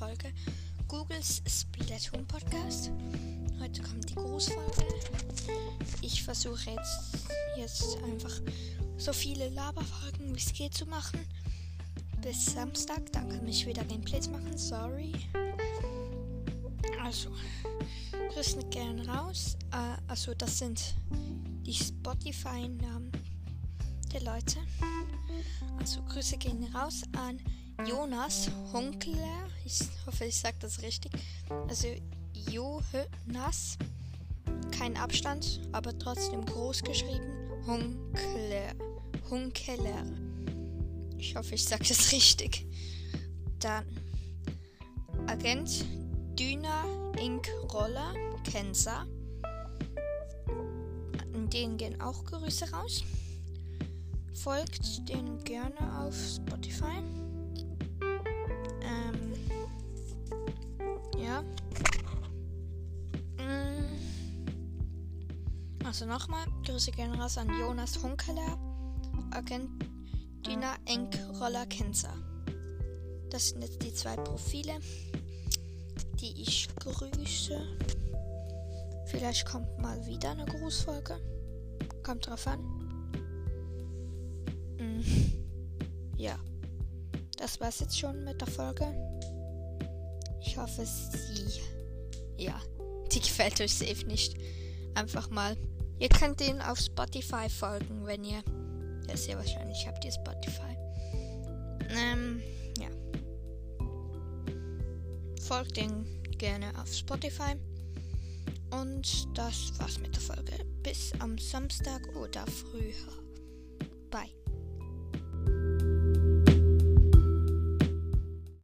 Folge Googles Splatoon Podcast. Heute kommt die Grußfolge. Ich versuche jetzt, jetzt einfach so viele Laberfolgen wie es geht zu machen. Bis Samstag, dann kann ich wieder Gameplays machen. Sorry. Also, Grüße gerne raus. Äh, also, das sind die Spotify-Namen der Leute. Also, Grüße gehen raus an Jonas Hunkler. Ich hoffe, ich sage das richtig. Also Jonas. Kein Abstand, aber trotzdem groß geschrieben. Hunkler. Hunkeler. Ich hoffe, ich sage das richtig. Dann Agent Düna Ink Roller Kensa. An denen gehen auch Grüße raus. Folgt denen gerne auf Spotify. Ja. Mm. Also nochmal, Grüße gehen raus an Jonas Hunkeler, Argentina Enk Roller Kenzer. Das sind jetzt die zwei Profile, die ich grüße. Vielleicht kommt mal wieder eine Grußfolge. Kommt drauf an. Mm. Ja. Das war's jetzt schon mit der Folge. Ich hoffe, sie. Ja, die gefällt euch safe nicht. Einfach mal. Ihr könnt den auf Spotify folgen, wenn ihr. Ja, sehr wahrscheinlich habt ihr Spotify. Ähm, ja. Folgt den gerne auf Spotify. Und das war's mit der Folge. Bis am Samstag oder früher. Bye.